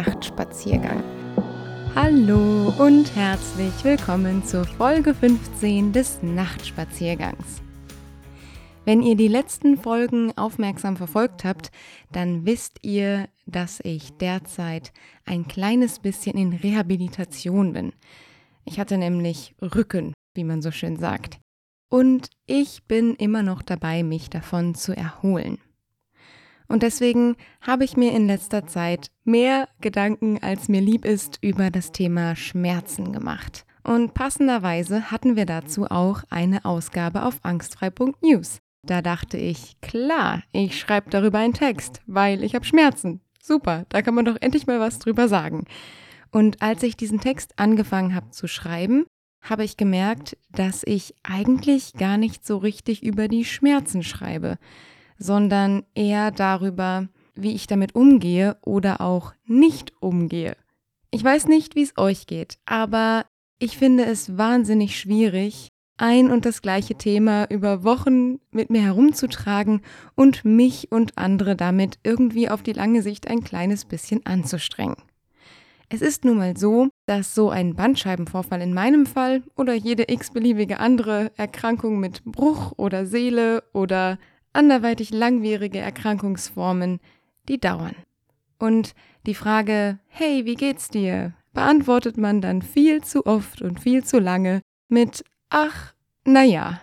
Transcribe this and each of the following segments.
Nachtspaziergang. Hallo und herzlich willkommen zur Folge 15 des Nachtspaziergangs. Wenn ihr die letzten Folgen aufmerksam verfolgt habt, dann wisst ihr, dass ich derzeit ein kleines bisschen in Rehabilitation bin. Ich hatte nämlich Rücken, wie man so schön sagt. Und ich bin immer noch dabei, mich davon zu erholen. Und deswegen habe ich mir in letzter Zeit mehr Gedanken, als mir lieb ist, über das Thema Schmerzen gemacht. Und passenderweise hatten wir dazu auch eine Ausgabe auf angstfrei.news. Da dachte ich, klar, ich schreibe darüber einen Text, weil ich habe Schmerzen. Super, da kann man doch endlich mal was drüber sagen. Und als ich diesen Text angefangen habe zu schreiben, habe ich gemerkt, dass ich eigentlich gar nicht so richtig über die Schmerzen schreibe, sondern eher darüber, wie ich damit umgehe oder auch nicht umgehe. Ich weiß nicht, wie es euch geht, aber ich finde es wahnsinnig schwierig, ein und das gleiche Thema über Wochen mit mir herumzutragen und mich und andere damit irgendwie auf die lange Sicht ein kleines bisschen anzustrengen. Es ist nun mal so, dass so ein Bandscheibenvorfall in meinem Fall oder jede x-beliebige andere Erkrankung mit Bruch oder Seele oder anderweitig langwierige Erkrankungsformen, die dauern. Und die Frage, hey, wie geht's dir? beantwortet man dann viel zu oft und viel zu lange mit ach, na ja,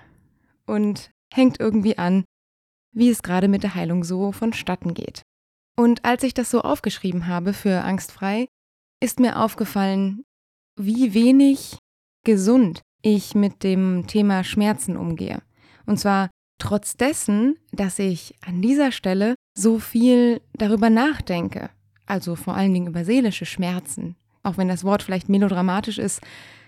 und hängt irgendwie an, wie es gerade mit der Heilung so vonstatten geht. Und als ich das so aufgeschrieben habe für Angstfrei, ist mir aufgefallen, wie wenig gesund ich mit dem Thema Schmerzen umgehe. Und zwar trotz dessen, dass ich an dieser Stelle so viel darüber nachdenke, also vor allen Dingen über seelische Schmerzen. Auch wenn das Wort vielleicht melodramatisch ist,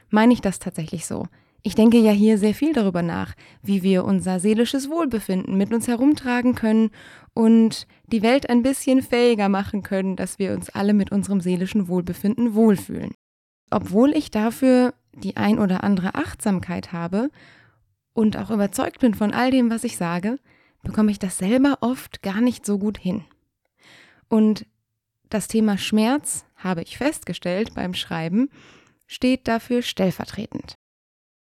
meine ich das tatsächlich so. Ich denke ja hier sehr viel darüber nach, wie wir unser seelisches Wohlbefinden mit uns herumtragen können und die Welt ein bisschen fähiger machen können, dass wir uns alle mit unserem seelischen Wohlbefinden wohlfühlen. Obwohl ich dafür die ein oder andere Achtsamkeit habe und auch überzeugt bin von all dem, was ich sage, bekomme ich das selber oft gar nicht so gut hin. Und das Thema Schmerz, habe ich festgestellt beim Schreiben, steht dafür stellvertretend.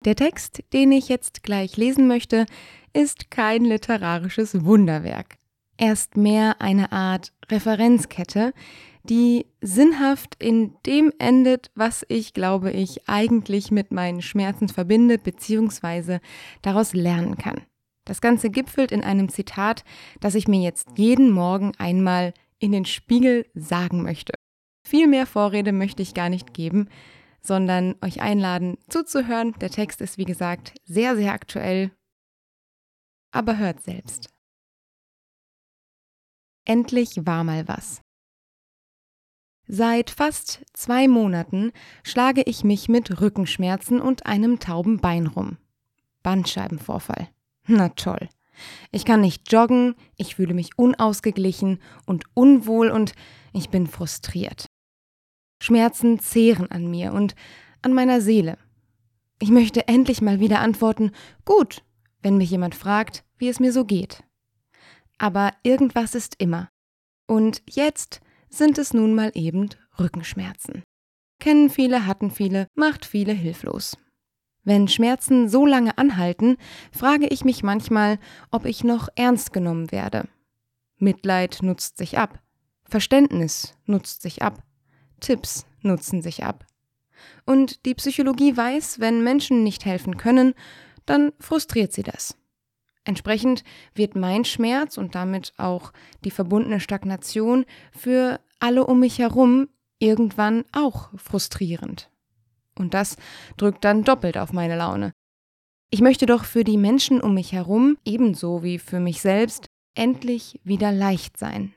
Der Text, den ich jetzt gleich lesen möchte, ist kein literarisches Wunderwerk. Er ist mehr eine Art Referenzkette, die sinnhaft in dem endet, was ich, glaube ich, eigentlich mit meinen Schmerzen verbinde bzw. daraus lernen kann. Das Ganze gipfelt in einem Zitat, das ich mir jetzt jeden Morgen einmal in den Spiegel sagen möchte. Viel mehr Vorrede möchte ich gar nicht geben, sondern euch einladen zuzuhören. Der Text ist, wie gesagt, sehr, sehr aktuell. Aber hört selbst. Endlich war mal was. Seit fast zwei Monaten schlage ich mich mit Rückenschmerzen und einem tauben Bein rum. Bandscheibenvorfall. Na toll. Ich kann nicht joggen, ich fühle mich unausgeglichen und unwohl und ich bin frustriert. Schmerzen zehren an mir und an meiner Seele. Ich möchte endlich mal wieder antworten, gut, wenn mich jemand fragt, wie es mir so geht. Aber irgendwas ist immer. Und jetzt sind es nun mal eben Rückenschmerzen. Kennen viele, hatten viele, macht viele hilflos. Wenn Schmerzen so lange anhalten, frage ich mich manchmal, ob ich noch ernst genommen werde. Mitleid nutzt sich ab. Verständnis nutzt sich ab. Tipps nutzen sich ab. Und die Psychologie weiß, wenn Menschen nicht helfen können, dann frustriert sie das. Entsprechend wird mein Schmerz und damit auch die verbundene Stagnation für alle um mich herum irgendwann auch frustrierend. Und das drückt dann doppelt auf meine Laune. Ich möchte doch für die Menschen um mich herum, ebenso wie für mich selbst, endlich wieder leicht sein.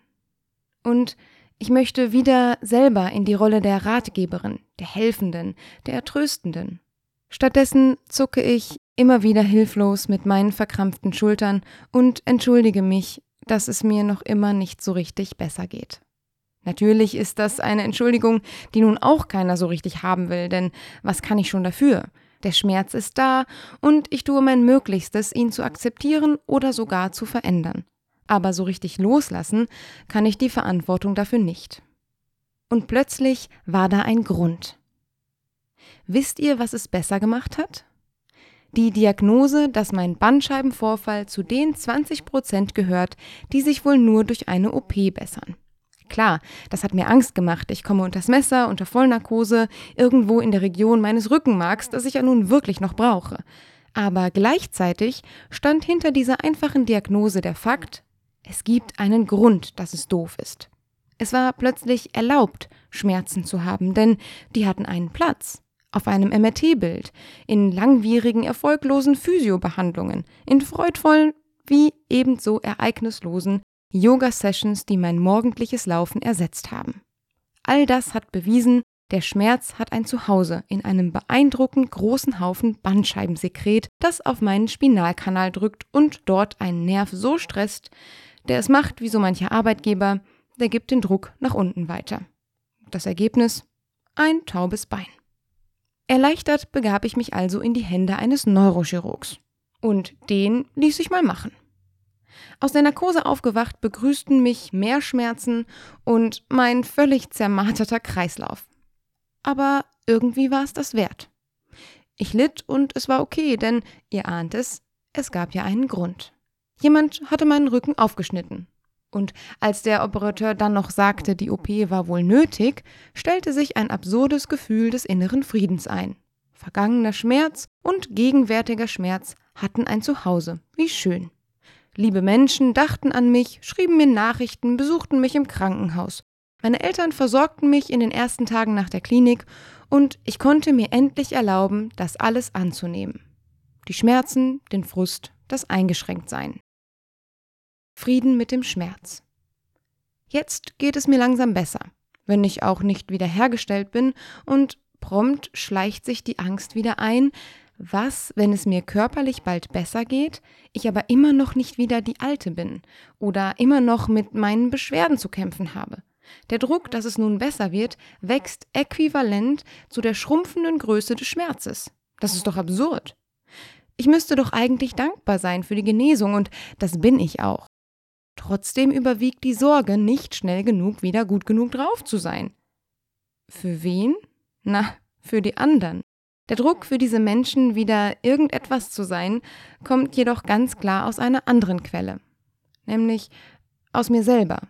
Und ich möchte wieder selber in die Rolle der Ratgeberin, der Helfenden, der Ertröstenden. Stattdessen zucke ich immer wieder hilflos mit meinen verkrampften Schultern und entschuldige mich, dass es mir noch immer nicht so richtig besser geht. Natürlich ist das eine Entschuldigung, die nun auch keiner so richtig haben will, denn was kann ich schon dafür? Der Schmerz ist da und ich tue mein Möglichstes, ihn zu akzeptieren oder sogar zu verändern aber so richtig loslassen kann ich die Verantwortung dafür nicht. Und plötzlich war da ein Grund. Wisst ihr, was es besser gemacht hat? Die Diagnose, dass mein Bandscheibenvorfall zu den 20 Prozent gehört, die sich wohl nur durch eine OP bessern. Klar, das hat mir Angst gemacht. Ich komme unters Messer, unter Vollnarkose, irgendwo in der Region meines Rückenmarks, das ich ja nun wirklich noch brauche. Aber gleichzeitig stand hinter dieser einfachen Diagnose der Fakt, es gibt einen Grund, dass es doof ist. Es war plötzlich erlaubt, Schmerzen zu haben, denn die hatten einen Platz. Auf einem MRT-Bild, in langwierigen, erfolglosen Physiobehandlungen, in freudvollen wie ebenso ereignislosen Yoga-Sessions, die mein morgendliches Laufen ersetzt haben. All das hat bewiesen, der Schmerz hat ein Zuhause in einem beeindruckend großen Haufen Bandscheibensekret, das auf meinen Spinalkanal drückt und dort einen Nerv so stresst, der es macht wie so mancher Arbeitgeber, der gibt den Druck nach unten weiter. Das Ergebnis? Ein taubes Bein. Erleichtert begab ich mich also in die Hände eines Neurochirurgs. Und den ließ ich mal machen. Aus der Narkose aufgewacht begrüßten mich mehr Schmerzen und mein völlig zermarterter Kreislauf aber irgendwie war es das wert. Ich litt und es war okay, denn ihr ahnt es, es gab ja einen Grund. Jemand hatte meinen Rücken aufgeschnitten. Und als der Operateur dann noch sagte, die OP war wohl nötig, stellte sich ein absurdes Gefühl des inneren Friedens ein. Vergangener Schmerz und gegenwärtiger Schmerz hatten ein Zuhause. Wie schön. Liebe Menschen dachten an mich, schrieben mir Nachrichten, besuchten mich im Krankenhaus. Meine Eltern versorgten mich in den ersten Tagen nach der Klinik und ich konnte mir endlich erlauben, das alles anzunehmen. Die Schmerzen, den Frust, das Eingeschränktsein. Frieden mit dem Schmerz. Jetzt geht es mir langsam besser, wenn ich auch nicht wiederhergestellt bin und prompt schleicht sich die Angst wieder ein, was, wenn es mir körperlich bald besser geht, ich aber immer noch nicht wieder die Alte bin oder immer noch mit meinen Beschwerden zu kämpfen habe. Der Druck, dass es nun besser wird, wächst äquivalent zu der schrumpfenden Größe des Schmerzes. Das ist doch absurd. Ich müsste doch eigentlich dankbar sein für die Genesung und das bin ich auch. Trotzdem überwiegt die Sorge, nicht schnell genug wieder gut genug drauf zu sein. Für wen? Na, für die anderen. Der Druck für diese Menschen, wieder irgendetwas zu sein, kommt jedoch ganz klar aus einer anderen Quelle, nämlich aus mir selber.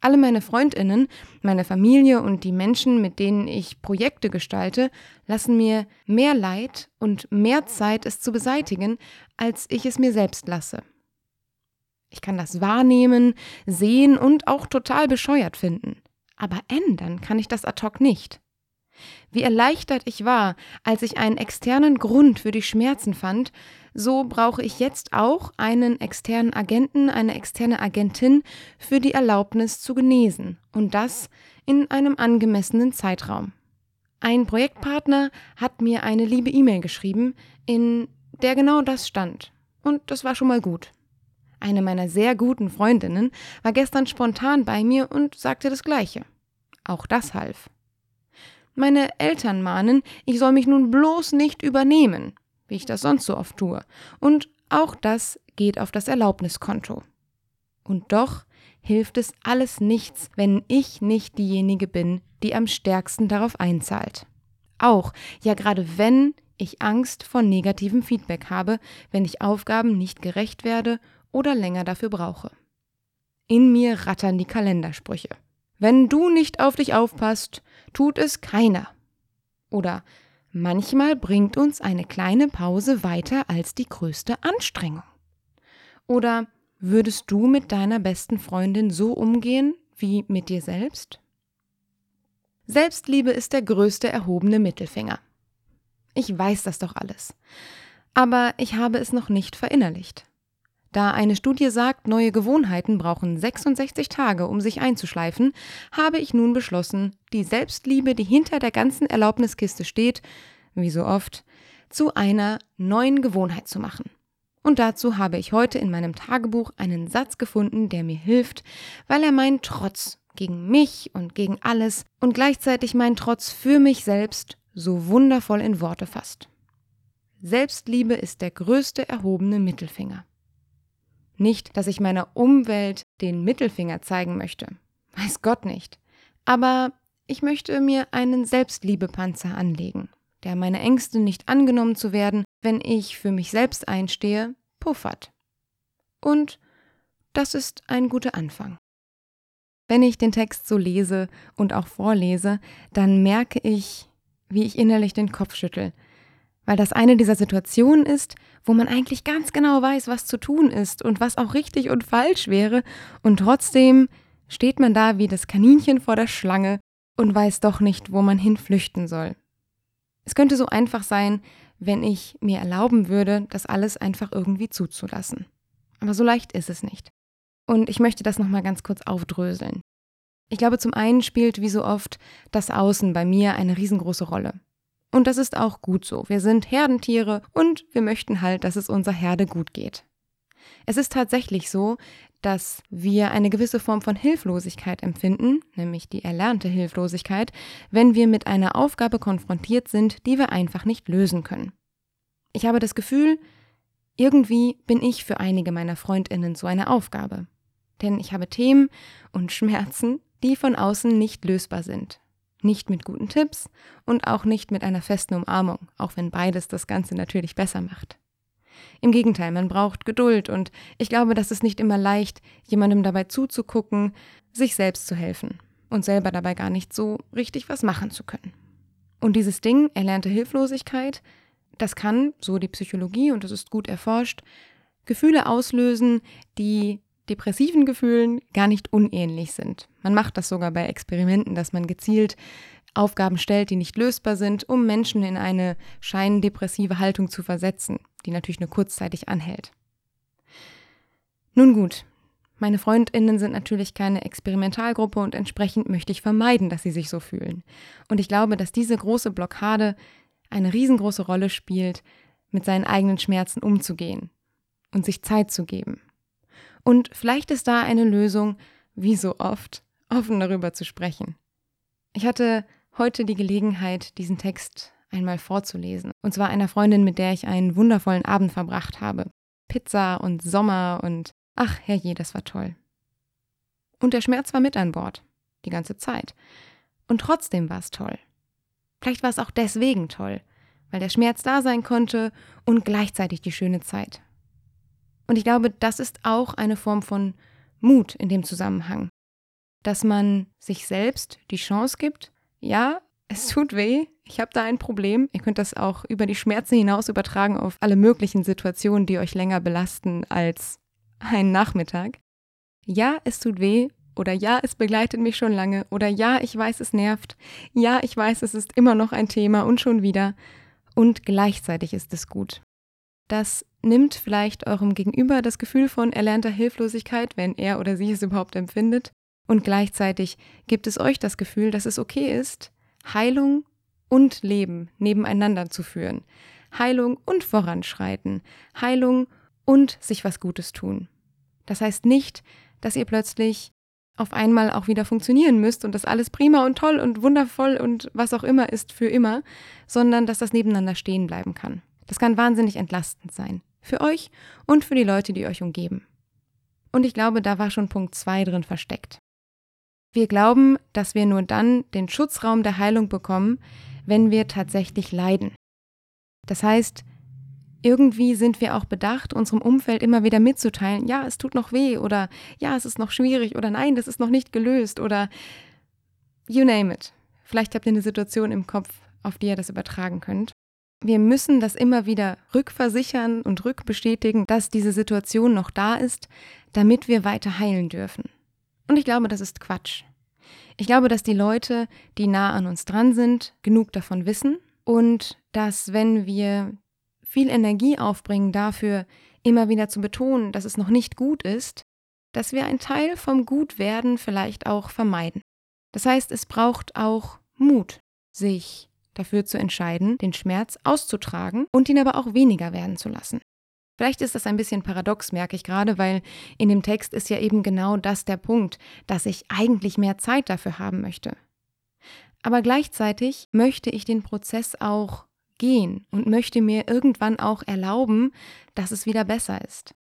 Alle meine Freundinnen, meine Familie und die Menschen, mit denen ich Projekte gestalte, lassen mir mehr Leid und mehr Zeit, es zu beseitigen, als ich es mir selbst lasse. Ich kann das wahrnehmen, sehen und auch total bescheuert finden. Aber ändern kann ich das ad hoc nicht. Wie erleichtert ich war, als ich einen externen Grund für die Schmerzen fand, so brauche ich jetzt auch einen externen Agenten, eine externe Agentin für die Erlaubnis zu genesen und das in einem angemessenen Zeitraum. Ein Projektpartner hat mir eine liebe E-Mail geschrieben, in der genau das stand. Und das war schon mal gut. Eine meiner sehr guten Freundinnen war gestern spontan bei mir und sagte das Gleiche. Auch das half. Meine Eltern mahnen, ich soll mich nun bloß nicht übernehmen, wie ich das sonst so oft tue. Und auch das geht auf das Erlaubniskonto. Und doch hilft es alles nichts, wenn ich nicht diejenige bin, die am stärksten darauf einzahlt. Auch, ja gerade wenn ich Angst vor negativem Feedback habe, wenn ich Aufgaben nicht gerecht werde oder länger dafür brauche. In mir rattern die Kalendersprüche. Wenn du nicht auf dich aufpasst, tut es keiner. Oder Manchmal bringt uns eine kleine Pause weiter als die größte Anstrengung. Oder würdest du mit deiner besten Freundin so umgehen wie mit dir selbst? Selbstliebe ist der größte erhobene Mittelfinger. Ich weiß das doch alles. Aber ich habe es noch nicht verinnerlicht. Da eine Studie sagt, neue Gewohnheiten brauchen 66 Tage, um sich einzuschleifen, habe ich nun beschlossen, die Selbstliebe, die hinter der ganzen Erlaubniskiste steht, wie so oft, zu einer neuen Gewohnheit zu machen. Und dazu habe ich heute in meinem Tagebuch einen Satz gefunden, der mir hilft, weil er meinen Trotz gegen mich und gegen alles und gleichzeitig meinen Trotz für mich selbst so wundervoll in Worte fasst. Selbstliebe ist der größte erhobene Mittelfinger. Nicht, dass ich meiner Umwelt den Mittelfinger zeigen möchte. Weiß Gott nicht. Aber ich möchte mir einen Selbstliebepanzer anlegen, der meine Ängste nicht angenommen zu werden, wenn ich für mich selbst einstehe, puffert. Und das ist ein guter Anfang. Wenn ich den Text so lese und auch vorlese, dann merke ich, wie ich innerlich den Kopf schüttel, weil das eine dieser Situationen ist, wo man eigentlich ganz genau weiß, was zu tun ist und was auch richtig und falsch wäre, und trotzdem steht man da wie das Kaninchen vor der Schlange und weiß doch nicht, wo man hinflüchten soll. Es könnte so einfach sein, wenn ich mir erlauben würde, das alles einfach irgendwie zuzulassen. Aber so leicht ist es nicht. Und ich möchte das nochmal ganz kurz aufdröseln. Ich glaube, zum einen spielt wie so oft das Außen bei mir eine riesengroße Rolle. Und das ist auch gut so. Wir sind Herdentiere und wir möchten halt, dass es unserer Herde gut geht. Es ist tatsächlich so, dass wir eine gewisse Form von Hilflosigkeit empfinden, nämlich die erlernte Hilflosigkeit, wenn wir mit einer Aufgabe konfrontiert sind, die wir einfach nicht lösen können. Ich habe das Gefühl, irgendwie bin ich für einige meiner Freundinnen so eine Aufgabe denn ich habe Themen und Schmerzen, die von außen nicht lösbar sind. Nicht mit guten Tipps und auch nicht mit einer festen Umarmung, auch wenn beides das Ganze natürlich besser macht. Im Gegenteil, man braucht Geduld und ich glaube, das ist nicht immer leicht, jemandem dabei zuzugucken, sich selbst zu helfen und selber dabei gar nicht so richtig was machen zu können. Und dieses Ding, erlernte Hilflosigkeit, das kann, so die Psychologie und das ist gut erforscht, Gefühle auslösen, die depressiven Gefühlen gar nicht unähnlich sind. Man macht das sogar bei Experimenten, dass man gezielt Aufgaben stellt, die nicht lösbar sind, um Menschen in eine scheindepressive Haltung zu versetzen, die natürlich nur kurzzeitig anhält. Nun gut, meine Freundinnen sind natürlich keine Experimentalgruppe und entsprechend möchte ich vermeiden, dass sie sich so fühlen. Und ich glaube, dass diese große Blockade eine riesengroße Rolle spielt, mit seinen eigenen Schmerzen umzugehen und sich Zeit zu geben. Und vielleicht ist da eine Lösung, wie so oft, offen darüber zu sprechen. Ich hatte heute die Gelegenheit, diesen Text einmal vorzulesen. Und zwar einer Freundin, mit der ich einen wundervollen Abend verbracht habe. Pizza und Sommer und ach herrje, das war toll. Und der Schmerz war mit an Bord, die ganze Zeit. Und trotzdem war es toll. Vielleicht war es auch deswegen toll, weil der Schmerz da sein konnte und gleichzeitig die schöne Zeit. Und ich glaube, das ist auch eine Form von Mut in dem Zusammenhang. Dass man sich selbst die Chance gibt, ja, es tut weh, ich habe da ein Problem. Ihr könnt das auch über die Schmerzen hinaus übertragen auf alle möglichen Situationen, die euch länger belasten als einen Nachmittag. Ja, es tut weh oder ja, es begleitet mich schon lange oder ja, ich weiß, es nervt. Ja, ich weiß, es ist immer noch ein Thema und schon wieder. Und gleichzeitig ist es gut. Das nimmt vielleicht eurem Gegenüber das Gefühl von erlernter Hilflosigkeit, wenn er oder sie es überhaupt empfindet. Und gleichzeitig gibt es euch das Gefühl, dass es okay ist, Heilung und Leben nebeneinander zu führen. Heilung und Voranschreiten. Heilung und sich was Gutes tun. Das heißt nicht, dass ihr plötzlich auf einmal auch wieder funktionieren müsst und das alles prima und toll und wundervoll und was auch immer ist für immer, sondern dass das nebeneinander stehen bleiben kann. Das kann wahnsinnig entlastend sein. Für euch und für die Leute, die euch umgeben. Und ich glaube, da war schon Punkt 2 drin versteckt. Wir glauben, dass wir nur dann den Schutzraum der Heilung bekommen, wenn wir tatsächlich leiden. Das heißt, irgendwie sind wir auch bedacht, unserem Umfeld immer wieder mitzuteilen, ja, es tut noch weh oder ja, es ist noch schwierig oder nein, das ist noch nicht gelöst oder you name it. Vielleicht habt ihr eine Situation im Kopf, auf die ihr das übertragen könnt. Wir müssen das immer wieder rückversichern und rückbestätigen, dass diese Situation noch da ist, damit wir weiter heilen dürfen. Und ich glaube, das ist Quatsch. Ich glaube, dass die Leute, die nah an uns dran sind, genug davon wissen und dass wenn wir viel Energie aufbringen dafür, immer wieder zu betonen, dass es noch nicht gut ist, dass wir einen Teil vom Gutwerden vielleicht auch vermeiden. Das heißt, es braucht auch Mut, sich dafür zu entscheiden, den Schmerz auszutragen und ihn aber auch weniger werden zu lassen. Vielleicht ist das ein bisschen paradox, merke ich gerade, weil in dem Text ist ja eben genau das der Punkt, dass ich eigentlich mehr Zeit dafür haben möchte. Aber gleichzeitig möchte ich den Prozess auch gehen und möchte mir irgendwann auch erlauben, dass es wieder besser ist.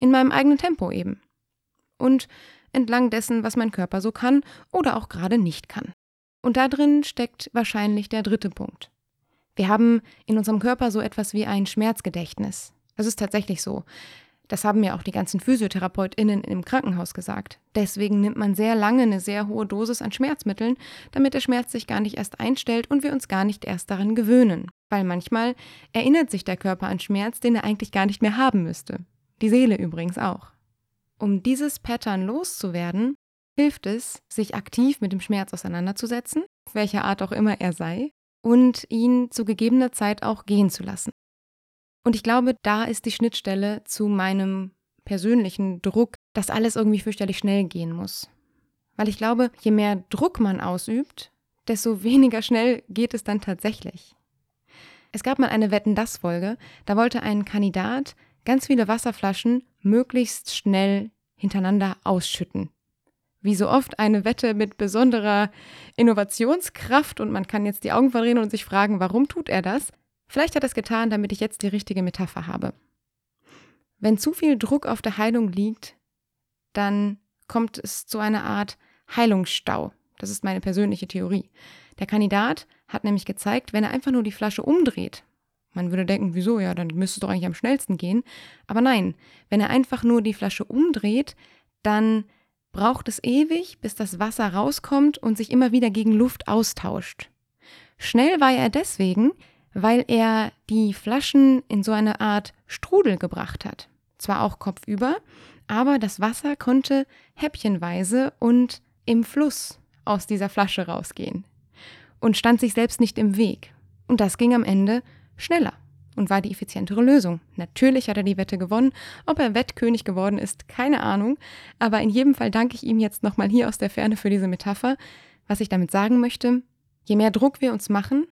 In meinem eigenen Tempo eben. Und entlang dessen, was mein Körper so kann oder auch gerade nicht kann. Und da drin steckt wahrscheinlich der dritte Punkt. Wir haben in unserem Körper so etwas wie ein Schmerzgedächtnis. Das ist tatsächlich so. Das haben mir auch die ganzen PhysiotherapeutInnen im Krankenhaus gesagt. Deswegen nimmt man sehr lange eine sehr hohe Dosis an Schmerzmitteln, damit der Schmerz sich gar nicht erst einstellt und wir uns gar nicht erst daran gewöhnen. Weil manchmal erinnert sich der Körper an Schmerz, den er eigentlich gar nicht mehr haben müsste. Die Seele übrigens auch. Um dieses Pattern loszuwerden, hilft es, sich aktiv mit dem Schmerz auseinanderzusetzen, welcher Art auch immer er sei, und ihn zu gegebener Zeit auch gehen zu lassen. Und ich glaube, da ist die Schnittstelle zu meinem persönlichen Druck, dass alles irgendwie fürchterlich schnell gehen muss. Weil ich glaube, je mehr Druck man ausübt, desto weniger schnell geht es dann tatsächlich. Es gab mal eine Wetten das Folge, da wollte ein Kandidat ganz viele Wasserflaschen möglichst schnell hintereinander ausschütten. Wie so oft eine Wette mit besonderer Innovationskraft und man kann jetzt die Augen verdrehen und sich fragen, warum tut er das? Vielleicht hat er es getan, damit ich jetzt die richtige Metapher habe. Wenn zu viel Druck auf der Heilung liegt, dann kommt es zu einer Art Heilungsstau. Das ist meine persönliche Theorie. Der Kandidat hat nämlich gezeigt, wenn er einfach nur die Flasche umdreht, man würde denken, wieso, ja, dann müsste es doch eigentlich am schnellsten gehen. Aber nein, wenn er einfach nur die Flasche umdreht, dann braucht es ewig, bis das Wasser rauskommt und sich immer wieder gegen Luft austauscht. Schnell war er deswegen, weil er die Flaschen in so eine Art Strudel gebracht hat. Zwar auch kopfüber, aber das Wasser konnte häppchenweise und im Fluss aus dieser Flasche rausgehen und stand sich selbst nicht im Weg. Und das ging am Ende schneller und war die effizientere Lösung. Natürlich hat er die Wette gewonnen. Ob er Wettkönig geworden ist, keine Ahnung. Aber in jedem Fall danke ich ihm jetzt nochmal hier aus der Ferne für diese Metapher. Was ich damit sagen möchte, je mehr Druck wir uns machen,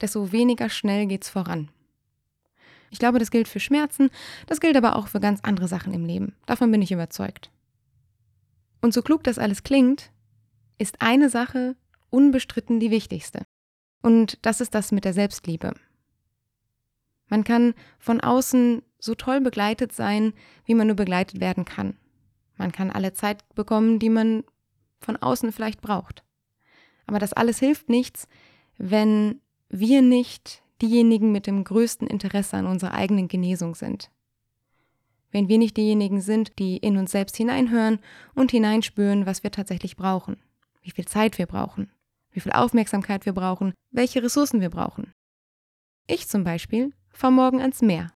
desto weniger schnell geht's voran. Ich glaube, das gilt für Schmerzen, das gilt aber auch für ganz andere Sachen im Leben. Davon bin ich überzeugt. Und so klug das alles klingt, ist eine Sache unbestritten die wichtigste. Und das ist das mit der Selbstliebe. Man kann von außen so toll begleitet sein, wie man nur begleitet werden kann. Man kann alle Zeit bekommen, die man von außen vielleicht braucht. Aber das alles hilft nichts, wenn wir nicht diejenigen mit dem größten Interesse an unserer eigenen Genesung sind. Wenn wir nicht diejenigen sind, die in uns selbst hineinhören und hineinspüren, was wir tatsächlich brauchen, wie viel Zeit wir brauchen, wie viel Aufmerksamkeit wir brauchen, welche Ressourcen wir brauchen. Ich zum Beispiel fahr morgen ans Meer.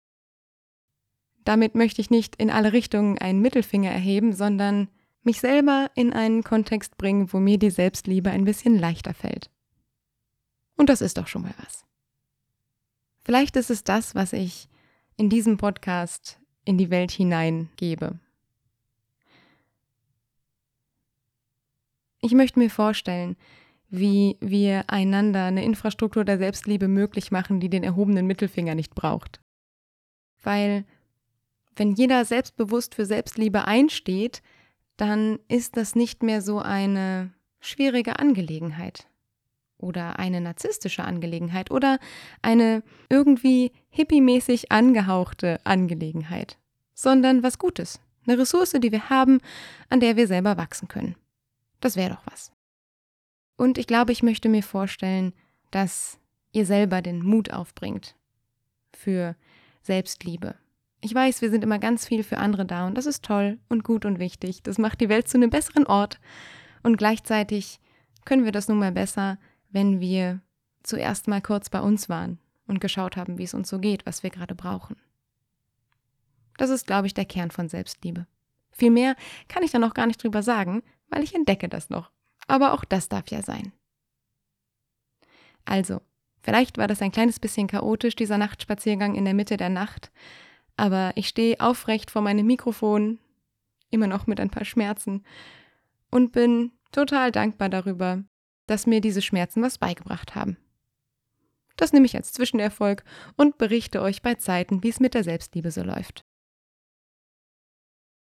Damit möchte ich nicht in alle Richtungen einen Mittelfinger erheben, sondern mich selber in einen Kontext bringen, wo mir die Selbstliebe ein bisschen leichter fällt. Und das ist doch schon mal was. Vielleicht ist es das, was ich in diesem Podcast in die Welt hineingebe. Ich möchte mir vorstellen, wie wir einander eine Infrastruktur der Selbstliebe möglich machen, die den erhobenen Mittelfinger nicht braucht. Weil wenn jeder selbstbewusst für Selbstliebe einsteht, dann ist das nicht mehr so eine schwierige Angelegenheit oder eine narzisstische Angelegenheit oder eine irgendwie hippiemäßig angehauchte Angelegenheit, sondern was Gutes, eine Ressource, die wir haben, an der wir selber wachsen können. Das wäre doch was. Und ich glaube, ich möchte mir vorstellen, dass ihr selber den Mut aufbringt für Selbstliebe. Ich weiß, wir sind immer ganz viel für andere da und das ist toll und gut und wichtig. Das macht die Welt zu einem besseren Ort. Und gleichzeitig können wir das nun mal besser, wenn wir zuerst mal kurz bei uns waren und geschaut haben, wie es uns so geht, was wir gerade brauchen. Das ist, glaube ich, der Kern von Selbstliebe. Viel mehr kann ich da noch gar nicht drüber sagen, weil ich entdecke das noch. Aber auch das darf ja sein. Also, vielleicht war das ein kleines bisschen chaotisch, dieser Nachtspaziergang in der Mitte der Nacht, aber ich stehe aufrecht vor meinem Mikrofon, immer noch mit ein paar Schmerzen, und bin total dankbar darüber, dass mir diese Schmerzen was beigebracht haben. Das nehme ich als Zwischenerfolg und berichte euch bei Zeiten, wie es mit der Selbstliebe so läuft.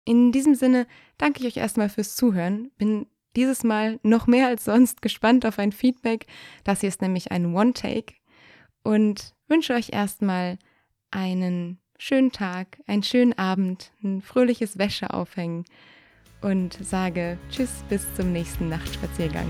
In diesem Sinne danke ich euch erstmal fürs Zuhören, bin dieses Mal noch mehr als sonst gespannt auf ein Feedback. Das hier ist nämlich ein One-Take und wünsche euch erstmal einen schönen Tag, einen schönen Abend, ein fröhliches Wäscheaufhängen und sage Tschüss bis zum nächsten Nachtspaziergang.